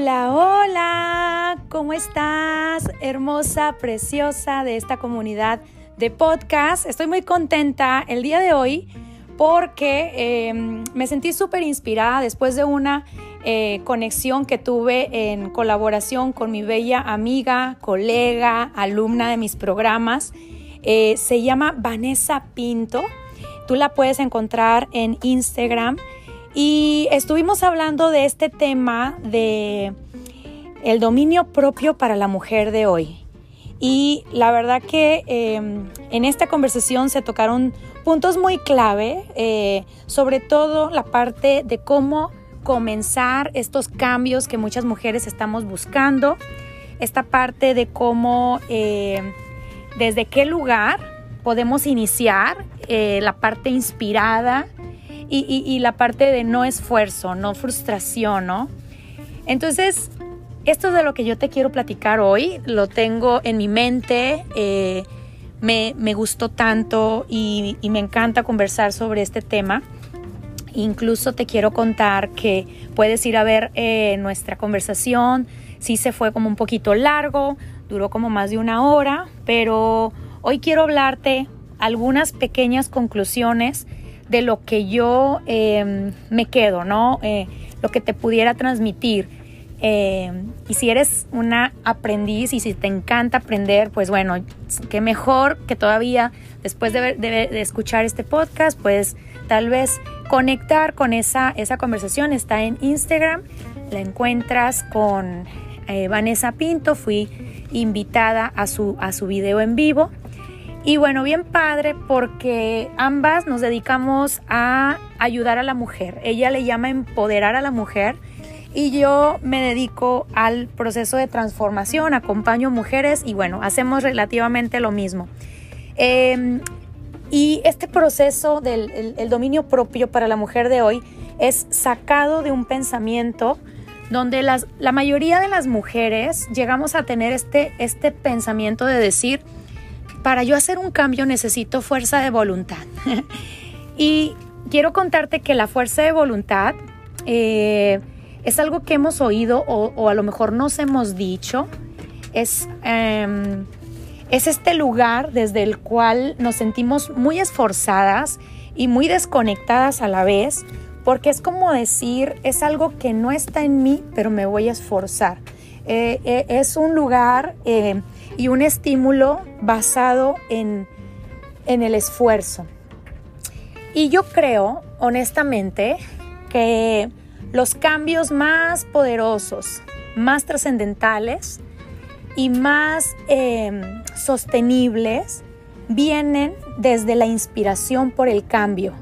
Hola, hola, ¿cómo estás? Hermosa, preciosa de esta comunidad de podcast. Estoy muy contenta el día de hoy porque em, me sentí súper inspirada después de una eh, conexión que tuve en colaboración con mi bella amiga, colega, alumna de mis programas. Eh, se llama Vanessa Pinto. Tú la puedes encontrar en Instagram y estuvimos hablando de este tema de el dominio propio para la mujer de hoy. Y la verdad que em, en esta conversación se tocaron puntos muy clave, eh, sobre todo la parte de cómo comenzar estos cambios que muchas mujeres estamos buscando, esta parte de cómo, em, desde qué lugar podemos iniciar eh, la parte inspirada, y, la parte de no esfuerzo, no frustración, ¿no? Entonces, esto es de lo que yo te quiero platicar hoy, lo tengo en mi mente, eh, me, gustó tanto y, me encanta conversar sobre este tema. Incluso te quiero contar que puedes ir a ver eh, nuestra conversación. Sí se fue como un poquito largo, duró como más de una hora, pero hoy quiero hablarte algunas pequeñas conclusiones de lo que yo em, me quedo, ¿no? Eh, lo que te pudiera transmitir. Em, y si eres una aprendiz y si te encanta aprender, pues bueno, qué mejor que todavía después de, escuchar este podcast, pues tal vez conectar con esa, esa conversación. Está en Instagram, la encuentras con eh, Vanessa Pinto, fui invitada a su, a su video en vivo. Y bueno, bien padre porque ambas nos dedicamos a ayudar a la mujer. Ella le llama empoderar a la mujer y yo me dedico al proceso de transformación, acompaño mujeres y bueno, hacemos relativamente lo mismo. Em, y este proceso del dominio propio para la mujer de hoy es sacado de un pensamiento donde las, la mayoría de las mujeres llegamos a tener este, este pensamiento de decir, para yo hacer un cambio necesito fuerza de voluntad. y quiero contarte que la fuerza de voluntad eh, es algo que hemos oído o, a lo mejor nos hemos dicho. Es, em, es este lugar desde el cual nos sentimos muy esforzadas y muy desconectadas a la vez, porque es como decir, es algo que no está en mí, pero me voy a esforzar. Eh, eh, es un lugar y un estímulo basado en, el esfuerzo. Y yo creo, honestamente, que los cambios más poderosos, más trascendentales y más em, sostenibles vienen desde la inspiración por el cambio.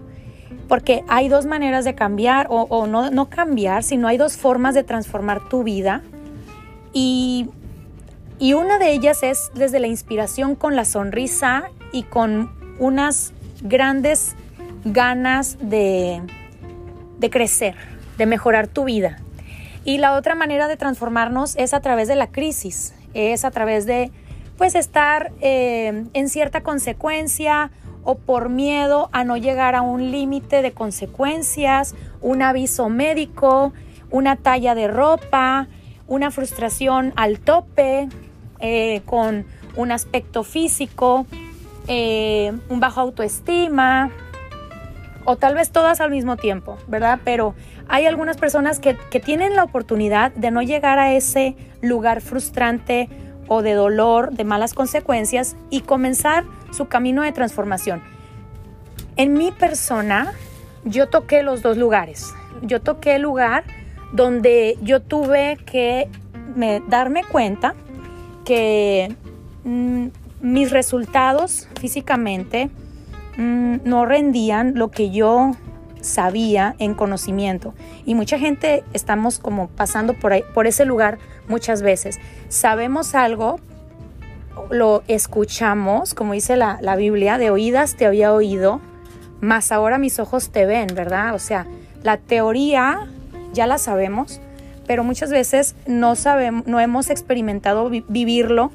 Porque hay dos maneras de cambiar, o, o no, no cambiar, sino hay dos formas de transformar tu vida. Y y una de ellas es desde la inspiración con la sonrisa y con unas grandes ganas de, de crecer, de mejorar tu vida. Y la otra manera de transformarnos es a través de la crisis, es a través de pues estar eh, en cierta consecuencia o por miedo a no llegar a un límite de consecuencias, un aviso médico, una talla de ropa, una frustración al tope, eh, con un aspecto físico, eh, un bajo autoestima, o tal vez todas al mismo tiempo, ¿verdad? Pero hay algunas personas que, que tienen la oportunidad de no llegar a ese lugar frustrante o de dolor, de malas consecuencias y comenzar su camino de transformación. En mi persona, yo toqué los dos lugares. Yo toqué el lugar donde yo tuve que darme cuenta que mm, mis resultados físicamente mm, no rendían lo que yo sabía en conocimiento. Y mucha gente estamos como pasando por, ahí, por ese lugar muchas veces. Sabemos algo, lo escuchamos, como dice la, la Biblia, de oídas te había oído, más ahora mis ojos te ven, ¿verdad? O sea, la teoría ya la sabemos, pero muchas veces no sabemos, no hemos experimentado vivirlo,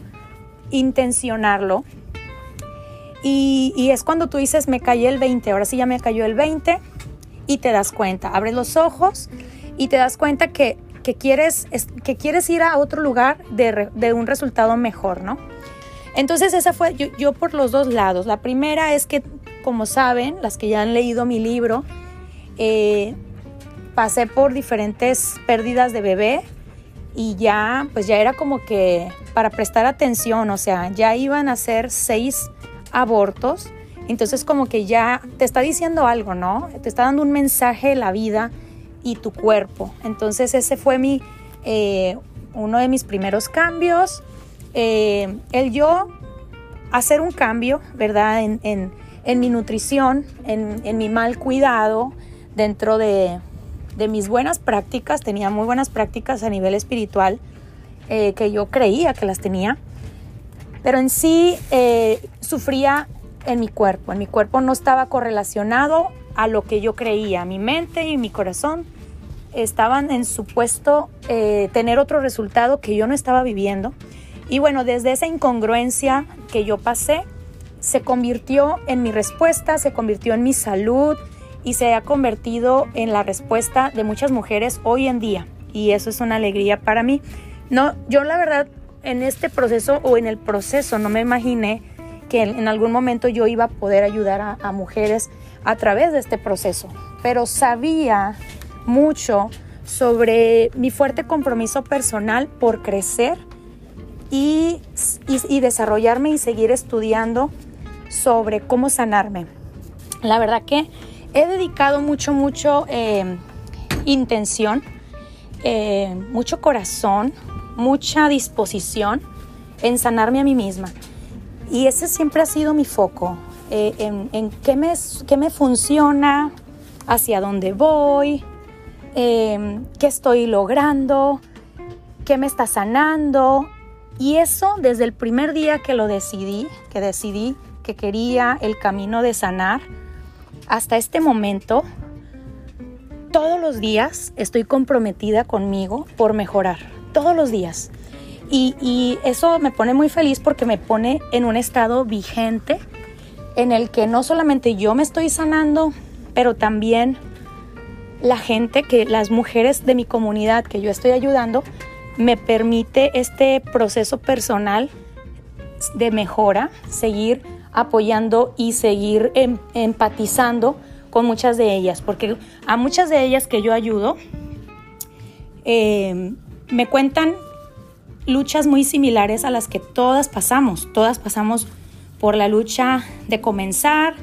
intencionarlo. Y, es cuando tú dices, me cayó el 20, ahora sí ya me cayó el 20 y te das cuenta, abres los ojos y te das cuenta que que quieres, que quieres ir a otro lugar de, de un resultado mejor, ¿no? Entonces esa fue yo, yo, por los dos lados. La primera es que, como saben, las que ya han leído mi libro, eh, pasé por diferentes pérdidas de bebé y ya, pues ya era como que para prestar atención, o sea, ya iban a ser seis abortos. Entonces como que ya te está diciendo algo, ¿no? Te está dando un mensaje la vida y tu cuerpo. Entonces ese fue mi, eh, uno de mis primeros cambios. Eh, el yo hacer un cambio, ¿verdad? En, en, mi nutrición, en, en, mi mal cuidado, dentro de, de, mis buenas prácticas, tenía muy buenas prácticas a nivel espiritual, eh, que yo creía que las tenía, pero en sí sufría en mi cuerpo. En mi cuerpo no estaba correlacionado a lo que yo creía. Mi mente y mi corazón estaban en supuesto eh, tener otro resultado que yo no estaba viviendo. Y bueno, desde esa incongruencia que yo pasé, se convirtió en mi respuesta, se convirtió en mi salud y se ha convertido en la respuesta de muchas mujeres hoy en día. Y eso es una alegría para mí. No, yo la verdad en este proceso o en el proceso no me imaginé que en algún momento yo iba a poder ayudar a, mujeres a través de este proceso, pero sabía mucho sobre mi fuerte compromiso personal por crecer y, y, desarrollarme y seguir estudiando sobre cómo sanarme. La verdad que he dedicado mucho, mucho eh, intención, eh, mucho corazón, mucha disposición en sanarme a mí misma. Y ese siempre ha sido mi foco, eh, en, qué, me, qué, me, funciona, hacia dónde voy, em, qué estoy logrando, qué me está sanando. Y eso desde el primer día que lo decidí, que decidí que quería el camino de sanar, hasta este momento, todos los días estoy comprometida conmigo por mejorar, todos los días. Y, eso me pone muy feliz porque me pone en un estado vigente en el que no solamente yo me estoy sanando, pero también la gente, que las mujeres de mi comunidad que yo estoy ayudando, me permite este proceso personal de mejora, seguir apoyando y seguir em, empatizando con muchas de ellas, porque a muchas de ellas que yo ayudo, eh, me cuentan luchas muy similares a las que todas pasamos. Todas pasamos por la lucha de comenzar,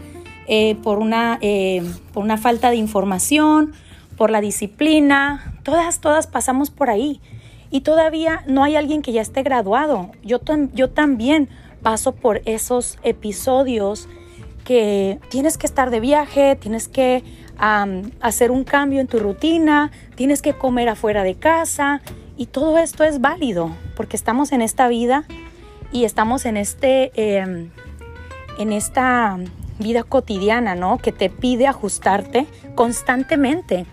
eh, por, una, eh, por una falta de información, por la disciplina. Todas, todas pasamos por ahí. Y todavía no hay alguien que ya esté graduado. Yo, yo también paso por esos episodios que tienes que estar de viaje, tienes que hacer un cambio en tu rutina, tienes que comer afuera de casa, y todo esto es válido porque estamos en esta vida y estamos en, este, em, en esta vida cotidiana, ¿no? Que te pide ajustarte constantemente.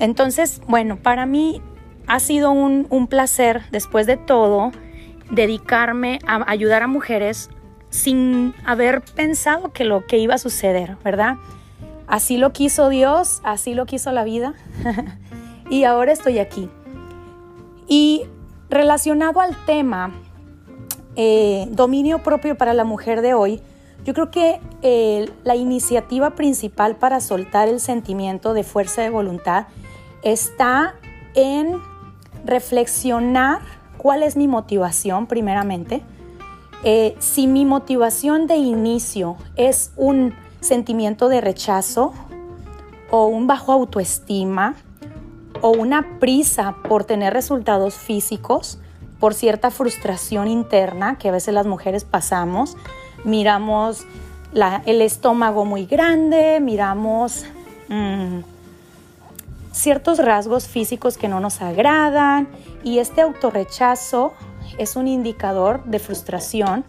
Entonces, bueno, para mí ha sido un, un placer, después de todo, dedicarme a ayudar a mujeres sin haber pensado que lo que iba a suceder, ¿verdad? Así lo quiso Dios, así lo quiso la vida. y ahora estoy aquí. Y relacionado al tema eh, dominio propio para la mujer de hoy, yo creo que eh, la iniciativa principal para soltar el sentimiento de fuerza de voluntad está en reflexionar cuál es mi motivación primeramente. Eh, si mi motivación de inicio es un sentimiento de rechazo o un bajo autoestima, o una prisa por tener resultados físicos, por cierta frustración interna que a veces las mujeres pasamos, miramos el estómago muy grande, miramos mm, ciertos rasgos físicos que no nos agradan y este autorrechazo es un indicador de frustración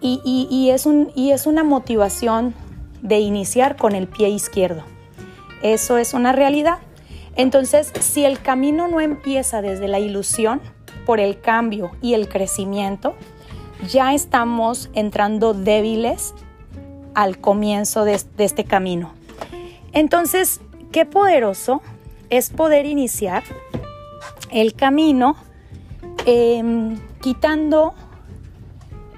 y, es un, y es una motivación de iniciar con el pie izquierdo. Eso es una realidad. Entonces, si el camino no empieza desde la ilusión por el cambio y el crecimiento, ya estamos entrando débiles al comienzo de, este camino. Entonces, qué poderoso es poder iniciar el camino em, quitando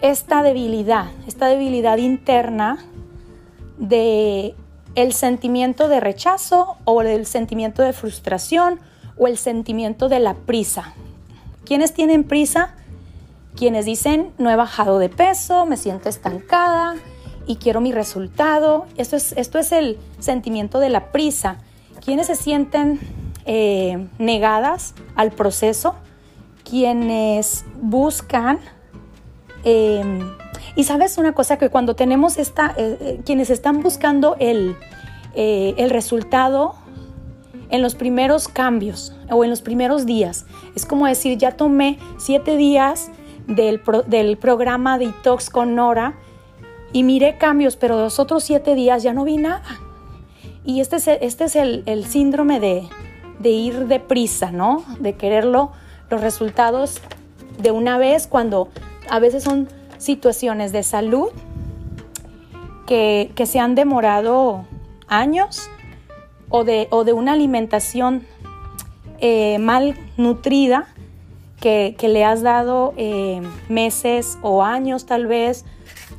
esta debilidad, esta debilidad interna de el sentimiento de rechazo o el sentimiento de frustración o el sentimiento de la prisa. ¿Quiénes tienen prisa? Quienes dicen, no he bajado de peso, me siento estancada y quiero mi resultado. Esto es, esto es el sentimiento de la prisa. Quienes se sienten eh, negadas al proceso, quienes buscan... Em, y sabes una cosa, que cuando tenemos esta, eh, eh, quienes están buscando el, el resultado en los primeros cambios o en los primeros días, es como decir, ya tomé siete días del, del programa Detox con Nora y miré cambios, pero los otros siete días ya no vi nada. Y este es, este es el, el síndrome de, de ir deprisa, ¿no? De quererlo, los resultados de una vez cuando a veces son situaciones de salud que, que se han demorado años o de, o de una alimentación eh, mal nutrida que, que, le has dado eh, meses o años tal vez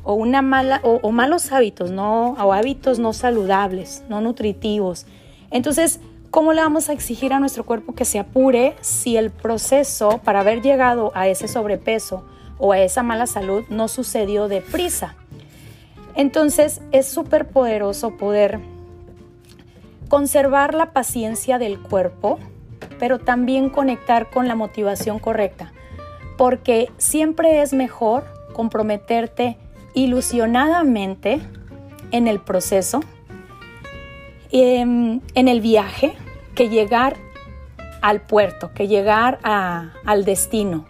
o una mala o, malos hábitos, no o hábitos no saludables, no nutritivos. Entonces ¿Cómo le vamos a exigir a nuestro cuerpo que se apure si el proceso para haber llegado a ese sobrepeso o a esa mala salud no sucedió deprisa? Entonces es súper poderoso poder conservar la paciencia del cuerpo, pero también conectar con la motivación correcta, porque siempre es mejor comprometerte ilusionadamente en el proceso, em, en el viaje, que llegar al puerto, que llegar al destino.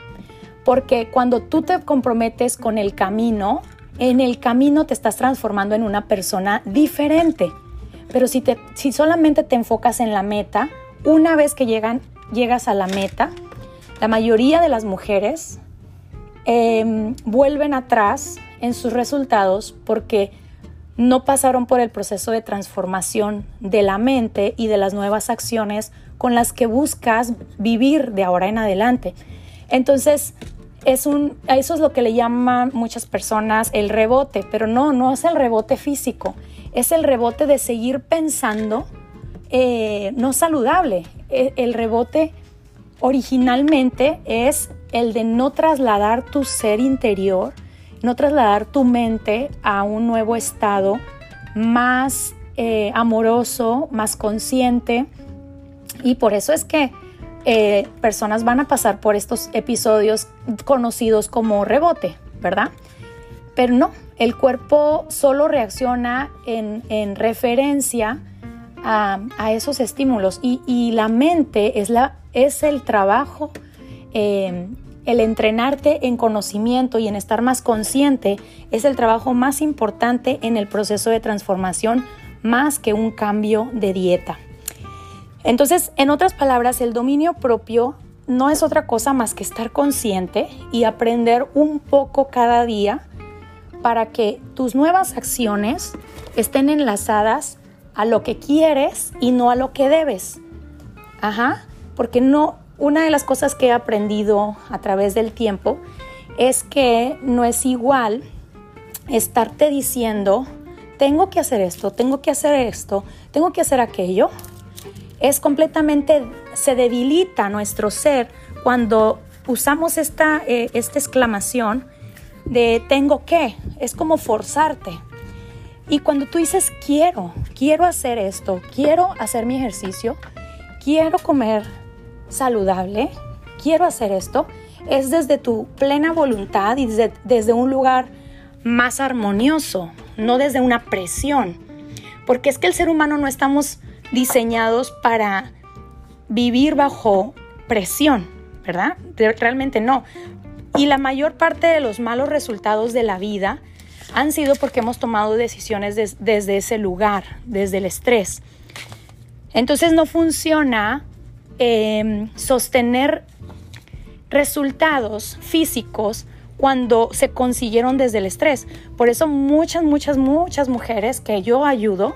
Porque cuando tú te comprometes con el camino, en el camino te estás transformando en una persona diferente. Pero si, te, si solamente te enfocas en la meta, una vez que llegan, llegas a la meta, la mayoría de las mujeres em, vuelven atrás en sus resultados porque no pasaron por el proceso de transformación de la mente y de las nuevas acciones con las que buscas vivir de ahora en adelante. Entonces, es un, eso es lo que le llaman muchas personas el rebote, pero no, no es el rebote físico, es el rebote de seguir pensando eh, no saludable. E, el rebote originalmente es el de no trasladar tu ser interior no trasladar tu mente a un nuevo estado más eh, amoroso, más consciente. Y por eso es que eh, personas van a pasar por estos episodios conocidos como rebote, ¿verdad? Pero no, el cuerpo solo reacciona en, referencia a, esos estímulos y, la mente es, el trabajo eh, el entrenarte en conocimiento y en estar más consciente es el trabajo más importante en el proceso de transformación más que un cambio de dieta. Entonces, en otras palabras, el dominio propio no es otra cosa más que estar consciente y aprender un poco cada día para que tus nuevas acciones estén enlazadas a lo que quieres y no a lo que debes. Ajá, porque no una de las cosas que he aprendido a través del tiempo es que no es igual estarte diciendo, tengo que hacer esto, tengo que hacer esto, tengo que hacer aquello. Es completamente, se debilita nuestro ser cuando usamos esta, eh, esta exclamación de tengo que, es como forzarte. Y cuando tú dices quiero, quiero hacer esto, quiero hacer mi ejercicio, quiero comer saludable, quiero hacer esto, es desde tu plena voluntad y desde, un lugar más armonioso, no desde una presión. Porque es que el ser humano no estamos diseñados para vivir bajo presión, ¿verdad? Realmente no. Y la mayor parte de los malos resultados de la vida han sido porque hemos tomado decisiones desde ese lugar, desde el estrés. Entonces no funciona Em, sostener resultados físicos cuando se consiguieron desde el estrés. Por eso muchas, muchas, muchas mujeres que yo ayudo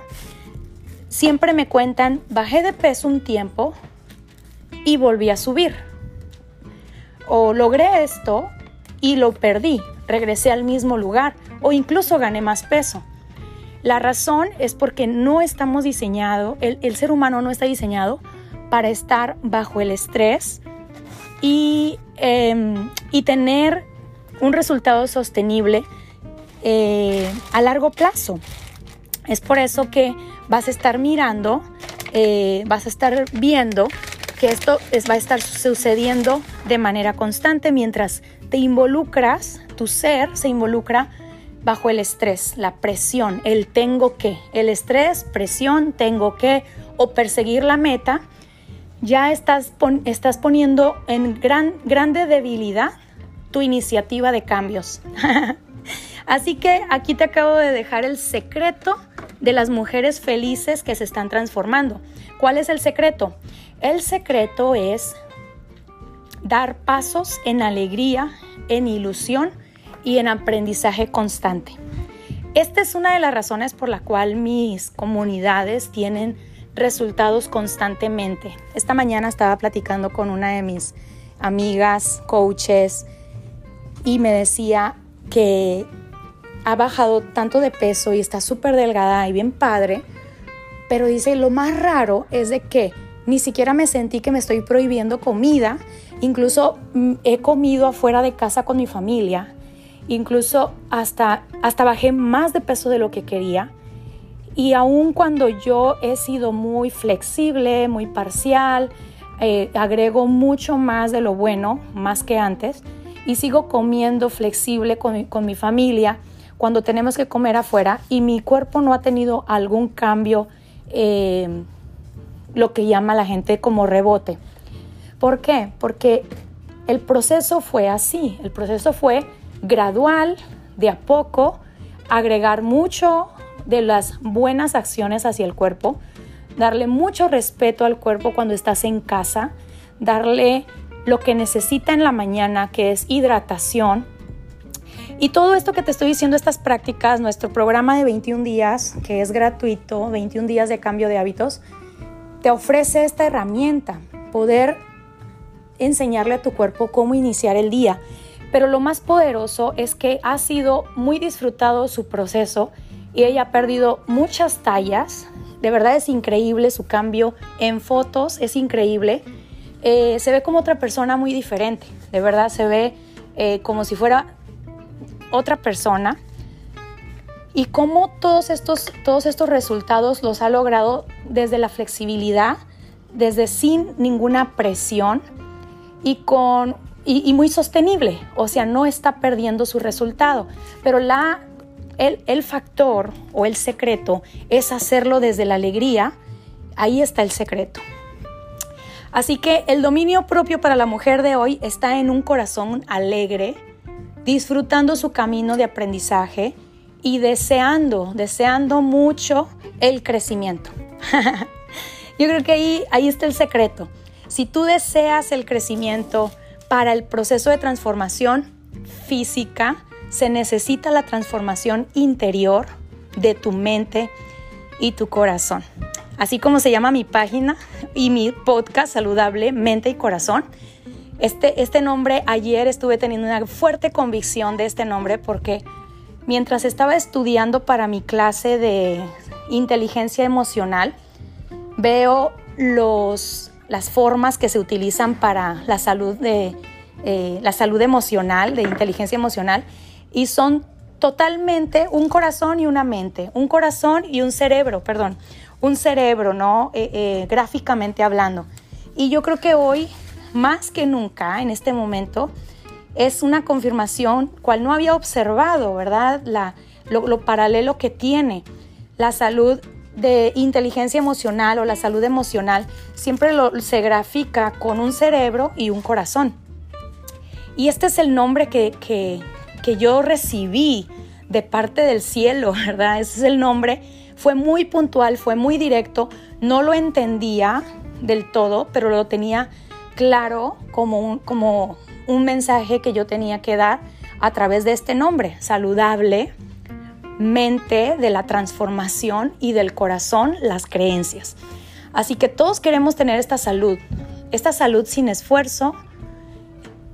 siempre me cuentan, bajé de peso un tiempo y volví a subir. o logré esto y lo perdí, regresé al mismo lugar o incluso gané más peso. La razón es porque no estamos diseñados, el, ser humano no está diseñado para estar bajo el estrés y, em, y tener un resultado sostenible eh, a largo plazo. Es por eso que vas a estar mirando, eh, vas a estar viendo que esto va a estar sucediendo de manera constante mientras te involucras, tu ser se involucra bajo el estrés, la presión, el tengo que, el estrés, presión, tengo que o perseguir la meta, ya estás, estás poniendo en gran, grande debilidad tu iniciativa de cambios. Así que aquí te acabo de dejar el secreto de las mujeres felices que se están transformando. ¿Cuál es el secreto? El secreto es dar pasos en alegría, en ilusión y en aprendizaje constante. Esta es una de las razones por la cual mis comunidades tienen resultados constantemente. Esta mañana estaba platicando con una de mis amigas, coaches, y me decía que ha bajado tanto de peso y está súper delgada y bien padre, pero dice, lo más raro es de que ni siquiera me sentí que me estoy prohibiendo comida, incluso mm, he comido afuera de casa con mi familia, incluso hasta, hasta bajé más de peso de lo que quería. Y aun cuando yo he sido muy flexible, muy parcial, eh, agrego mucho más de lo bueno, más que antes, y sigo comiendo flexible con mi familia, cuando tenemos que comer afuera y mi cuerpo no ha tenido algún cambio, eh, lo que llama la gente como rebote. ¿Por qué? Porque el proceso fue así, el proceso fue gradual, de a poco, agregar mucho de las buenas acciones hacia el cuerpo, darle mucho respeto al cuerpo cuando estás en casa, darle lo que necesita en la mañana, que es hidratación, y todo esto que te estoy diciendo, estas prácticas, nuestro programa de 21 días, que es gratuito, 21 días de cambio de hábitos, te ofrece esta herramienta, poder enseñarle a tu cuerpo cómo iniciar el día. Pero lo más poderoso es que ha sido muy disfrutado su proceso y ella ha perdido muchas tallas. De verdad es increíble su cambio en fotos, es increíble. Eh, se ve como otra persona muy diferente, de verdad se ve eh, como si fuera otra persona y cómo todos estos, todos estos resultados los ha logrado desde la flexibilidad, desde sin ninguna presión y, con, y, muy sostenible, o sea, no está perdiendo su resultado, pero la, el, el factor o el secreto es hacerlo desde la alegría, ahí está el secreto. Así que el dominio propio para la mujer de hoy está en un corazón alegre, disfrutando su camino de aprendizaje y deseando, deseando mucho el crecimiento. Yo creo que ahí, ahí está el secreto. Si tú deseas el crecimiento para el proceso de transformación física, se necesita la transformación interior de tu mente y tu corazón. Así como se llama mi página y mi podcast saludable, mente y corazón, este, este nombre, ayer estuve teniendo una fuerte convicción de este nombre porque mientras estaba estudiando para mi clase de inteligencia emocional, veo los, las formas que se utilizan para la salud, de, eh, la salud emocional, de inteligencia emocional, y son totalmente un corazón y una mente, un corazón y un cerebro, perdón, un cerebro, ¿no? Eh, eh, gráficamente hablando. Y yo creo que hoy más que nunca en este momento es una confirmación cual no había observado, ¿verdad? La, lo, paralelo que tiene la salud de inteligencia emocional o la salud emocional siempre se grafica con un cerebro y un corazón. Y este es el nombre que, que, que yo recibí de parte del cielo, ¿verdad? Ese es el nombre. Fue muy puntual, fue muy directo. No lo entendía del todo, pero lo tenía claro como un, como un mensaje que yo tenía que dar a través de este nombre, saludable, mente de la transformación y del corazón, las creencias. Así que todos queremos tener esta salud, esta salud sin esfuerzo,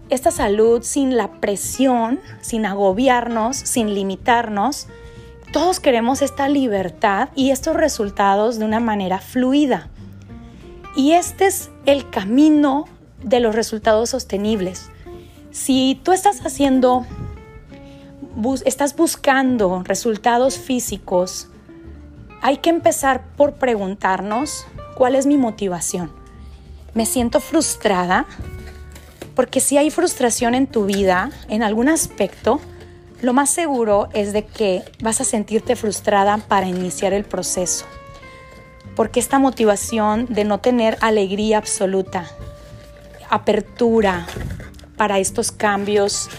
esta salud sin la presión, sin agobiarnos, sin limitarnos. Todos queremos esta libertad y estos resultados de una manera fluida. Y este es el camino de los resultados sostenibles. Si tú estás haciendo, estás buscando resultados físicos, hay que empezar por preguntarnos cuál es mi motivación. ¿Me siento frustrada? Porque si hay frustración en tu vida, en algún aspecto, lo más seguro es de que vas a sentirte frustrada para iniciar el proceso. Porque esta motivación de no tener alegría absoluta, apertura, para estos cambios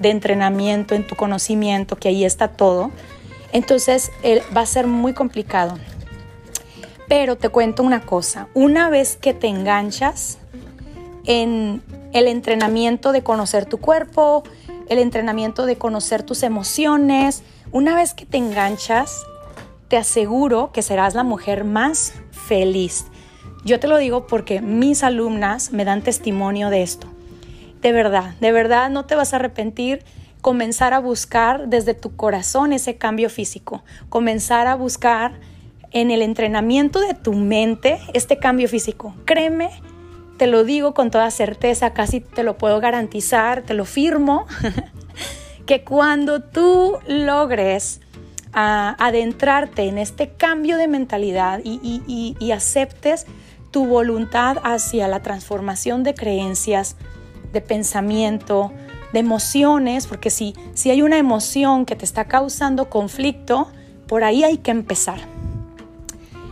de entrenamiento en tu conocimiento, que ahí está todo, entonces va a ser muy complicado. Pero te cuento una cosa, una vez que te enganchas en el entrenamiento de conocer tu cuerpo, el entrenamiento de conocer tus emociones, una vez que te enganchas, te aseguro que serás la mujer más feliz. Yo te lo digo porque mis alumnas me dan testimonio de esto de verdad, de verdad no te vas a arrepentir comenzar a buscar desde tu corazón ese cambio físico, comenzar a buscar en el entrenamiento de tu mente este cambio físico. Créeme, te lo digo con toda certeza, casi te lo puedo garantizar, te lo firmo, que cuando tú logres ah, adentrarte en este cambio de mentalidad y aceptes tu voluntad hacia la transformación de creencias, de pensamiento, de emociones, porque si, si hay una emoción que te está causando conflicto, por ahí hay que empezar.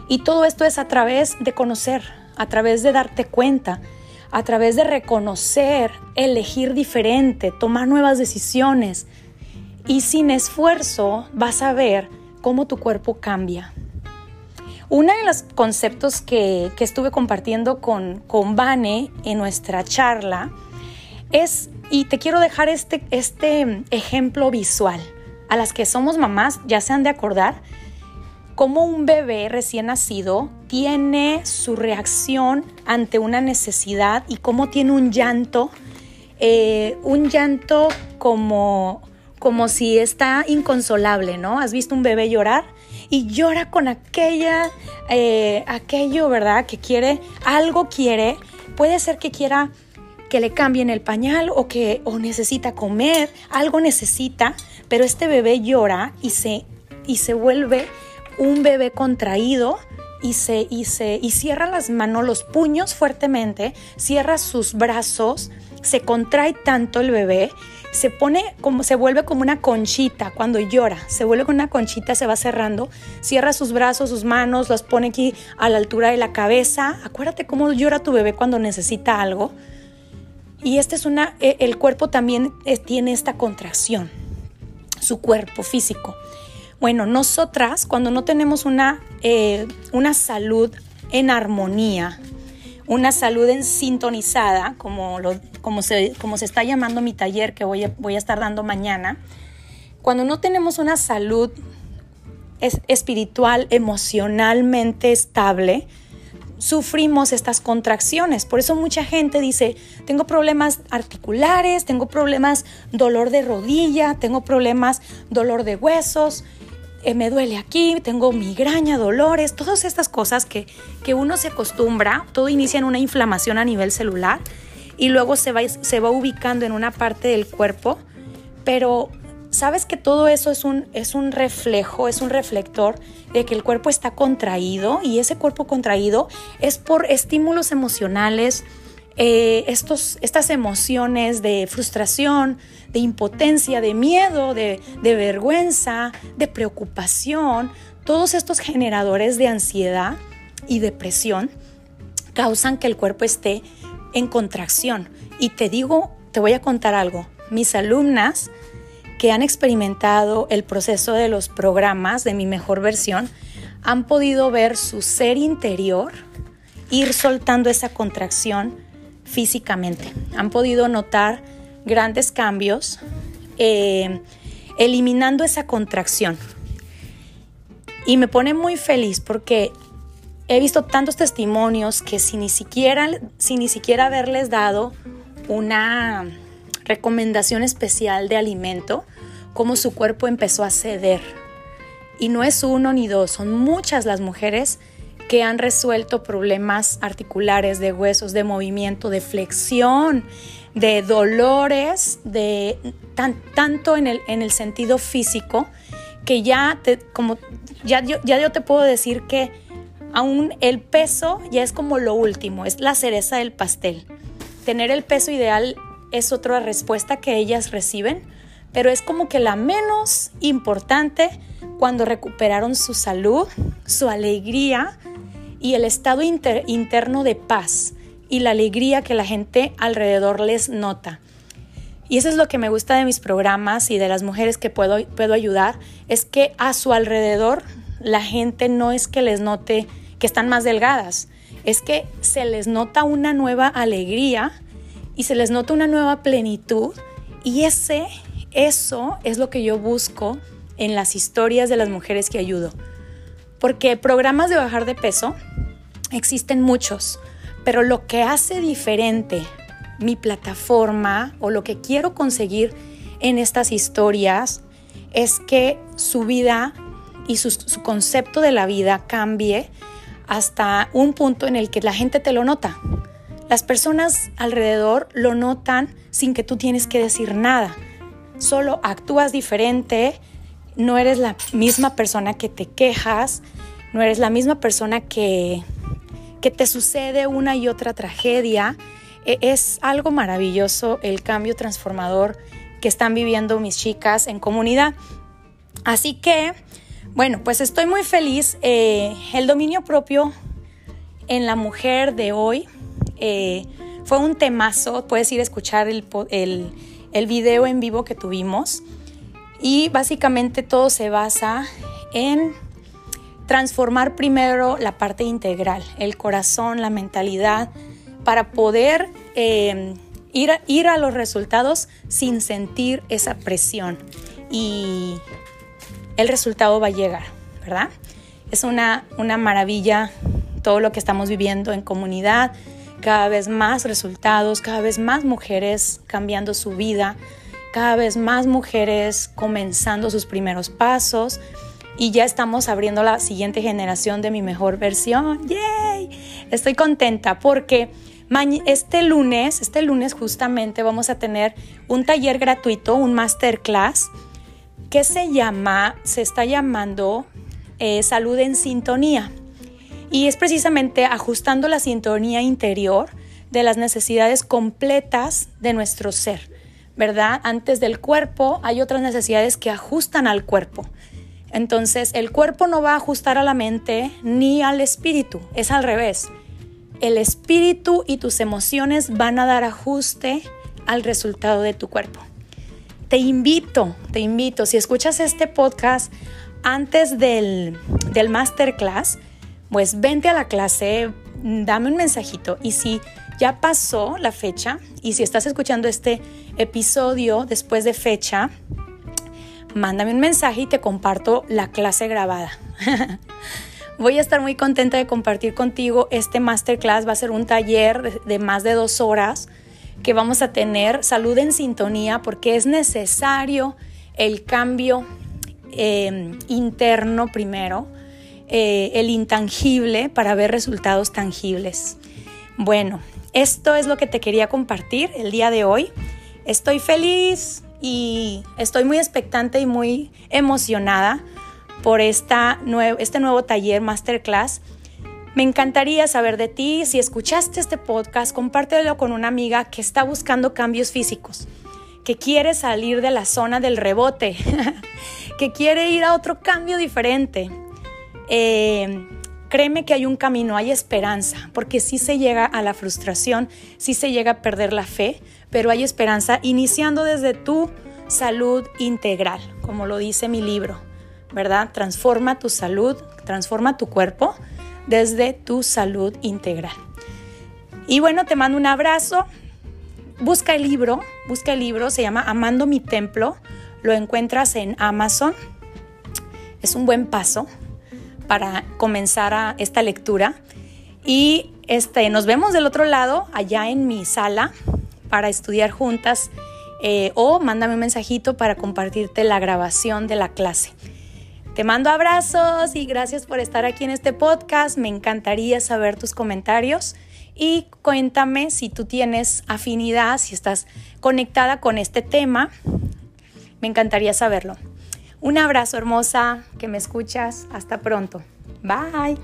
Y todo esto es a través de conocer, a través de darte cuenta, a través de reconocer, elegir diferente, tomar nuevas decisiones. Y sin esfuerzo vas a ver cómo tu cuerpo cambia. Uno de los conceptos que, que estuve compartiendo con, con Vane en nuestra charla es, y te quiero dejar este, este ejemplo visual. A las que somos mamás ya se han de acordar cómo un bebé recién nacido tiene su reacción ante una necesidad y cómo tiene un llanto, eh, un llanto como, como si está inconsolable, ¿no? ¿Has visto un bebé llorar? Y llora con aquella, eh, aquello, ¿verdad? Que quiere, algo quiere, puede ser que quiera que le cambien el pañal o que o necesita comer, algo necesita, pero este bebé llora y se, y se vuelve un bebé contraído y se, y se y cierra las manos, los puños fuertemente, cierra sus brazos, se contrae tanto el bebé, se pone como se vuelve como una conchita cuando llora, se vuelve como una conchita, se va cerrando, cierra sus brazos, sus manos, los pone aquí a la altura de la cabeza. Acuérdate cómo llora tu bebé cuando necesita algo. Y este es una, e, el cuerpo también eh, tiene esta contracción, su cuerpo físico. Bueno, nosotras cuando no tenemos una, eh, una salud en armonía, una salud en sintonizada, como, lo, como, se, como se está llamando mi taller que voy a, voy a estar dando mañana, cuando no tenemos una salud espiritual, emocionalmente estable, sufrimos estas contracciones. Por eso mucha gente dice, tengo problemas articulares, tengo problemas dolor de rodilla, tengo problemas dolor de huesos, eh, me duele aquí, tengo migraña, dolores, todas estas cosas que, que uno se acostumbra, todo inicia en una inflamación a nivel celular y luego se va, se va ubicando en una parte del cuerpo, pero sabes que todo eso es un, es un reflejo, es un reflector de que el cuerpo está contraído y ese cuerpo contraído es por estímulos emocionales, eh, estos, estas emociones de frustración, de impotencia, de miedo, de, de vergüenza, de preocupación, todos estos generadores de ansiedad y depresión causan que el cuerpo esté en contracción. Y te digo, te voy a contar algo. Mis alumnas, que han experimentado el proceso de los programas de mi mejor versión han podido ver su ser interior ir soltando esa contracción físicamente. Han podido notar grandes cambios eh, eliminando esa contracción. Y me pone muy feliz porque he visto tantos testimonios que sin ni siquiera, sin ni siquiera haberles dado una recomendación especial de alimento, cómo su cuerpo empezó a ceder. Y no es uno ni dos, son muchas las mujeres que han resuelto problemas articulares, de huesos, de movimiento, de flexión, de dolores, de tanto en el, en el sentido físico, que ya, como, ya, ya yo te puedo decir que aún el peso ya es como lo último, es la cereza del pastel. Tener el peso ideal es otra respuesta que ellas reciben, pero es como que la menos importante cuando recuperaron su salud, su alegría y el estado interno de paz y la alegría que la gente alrededor les nota. Y eso es lo que me gusta de mis programas y de las mujeres que puedo, puedo ayudar, es que a su alrededor la gente no es que les note que están más delgadas, es que se les nota una nueva alegría y se les nota una nueva plenitud y ese, eso es lo que yo busco en las historias de las mujeres que ayudo. Porque programas de bajar de peso existen muchos, pero lo que hace diferente mi plataforma o lo que quiero conseguir en estas historias es que su vida y su, concepto de la vida cambie hasta un punto en el que la gente te lo nota. Las personas alrededor lo notan sin que tú tienes que decir nada. Solo actúas diferente, no eres la misma persona que te quejas, no eres la misma persona que, que te sucede una y otra tragedia. E, es algo maravilloso el cambio transformador que están viviendo mis chicas en comunidad. Así que, bueno, pues estoy muy feliz. Eh, el dominio propio en la mujer de hoy eh, fue un temazo. Puedes ir a escuchar el, el, el video en vivo que tuvimos. Y básicamente todo se basa en transformar primero la parte integral, el corazón, la mentalidad, para poder eh, ir, a, ir a los resultados sin sentir esa presión. Y el resultado va a llegar, ¿verdad? Es una, una maravilla todo lo que estamos viviendo en comunidad, cada vez más resultados, cada vez más mujeres cambiando su vida, cada vez más mujeres comenzando sus primeros pasos y ya estamos abriendo la siguiente generación de mi mejor versión. ¡Yay! Estoy contenta porque este lunes, este lunes justamente vamos a tener un taller gratuito, un masterclass que se llama, se está llamando eh, Salud en Sintonía. Y es precisamente ajustando la sintonía interior de las necesidades completas de nuestro ser, ¿verdad? Antes del cuerpo hay otras necesidades que ajustan al cuerpo. Entonces el cuerpo no va a ajustar a la mente ni al espíritu, es al revés. El espíritu y tus emociones van a dar ajuste al resultado de tu cuerpo. Te invito, te invito, si escuchas este podcast antes del, del masterclass, pues vente a la clase, dame un mensajito y si ya pasó la fecha y si estás escuchando este episodio después de fecha, mándame un mensaje y te comparto la clase grabada. Voy a estar muy contenta de compartir contigo este masterclass. Va a ser un taller de más de dos horas que vamos a tener salud en sintonía porque es necesario el cambio em, interno primero, eh, el intangible para ver resultados tangibles. Bueno, esto es lo que te quería compartir el día de hoy. Estoy feliz, y estoy muy expectante y muy emocionada por esta este nuevo taller masterclass. Me encantaría saber de ti. Si escuchaste este podcast, compártelo con una amiga que está buscando cambios físicos, que quiere salir de la zona del rebote, que quiere ir a otro cambio diferente. Eh, créeme que hay un camino, hay esperanza, porque si se llega a la frustración, si se llega a perder la fe, pero hay esperanza iniciando desde tu salud integral, como lo dice mi libro, ¿verdad? Transforma tu salud, transforma tu cuerpo desde tu salud integral. Y bueno, te mando un abrazo. Busca el libro, busca el libro, se llama Amando mi templo, lo encuentras en Amazon. Es un buen paso para comenzar a esta lectura. Y este, nos vemos del otro lado, allá en mi sala, para estudiar juntas eh, o mándame un mensajito para compartirte la grabación de la clase. Te mando abrazos y gracias por estar aquí en este podcast. Me encantaría saber tus comentarios y cuéntame si tú tienes afinidad, si estás conectada con este tema. Me encantaría saberlo. Un abrazo hermosa, que me escuchas. Hasta pronto. Bye.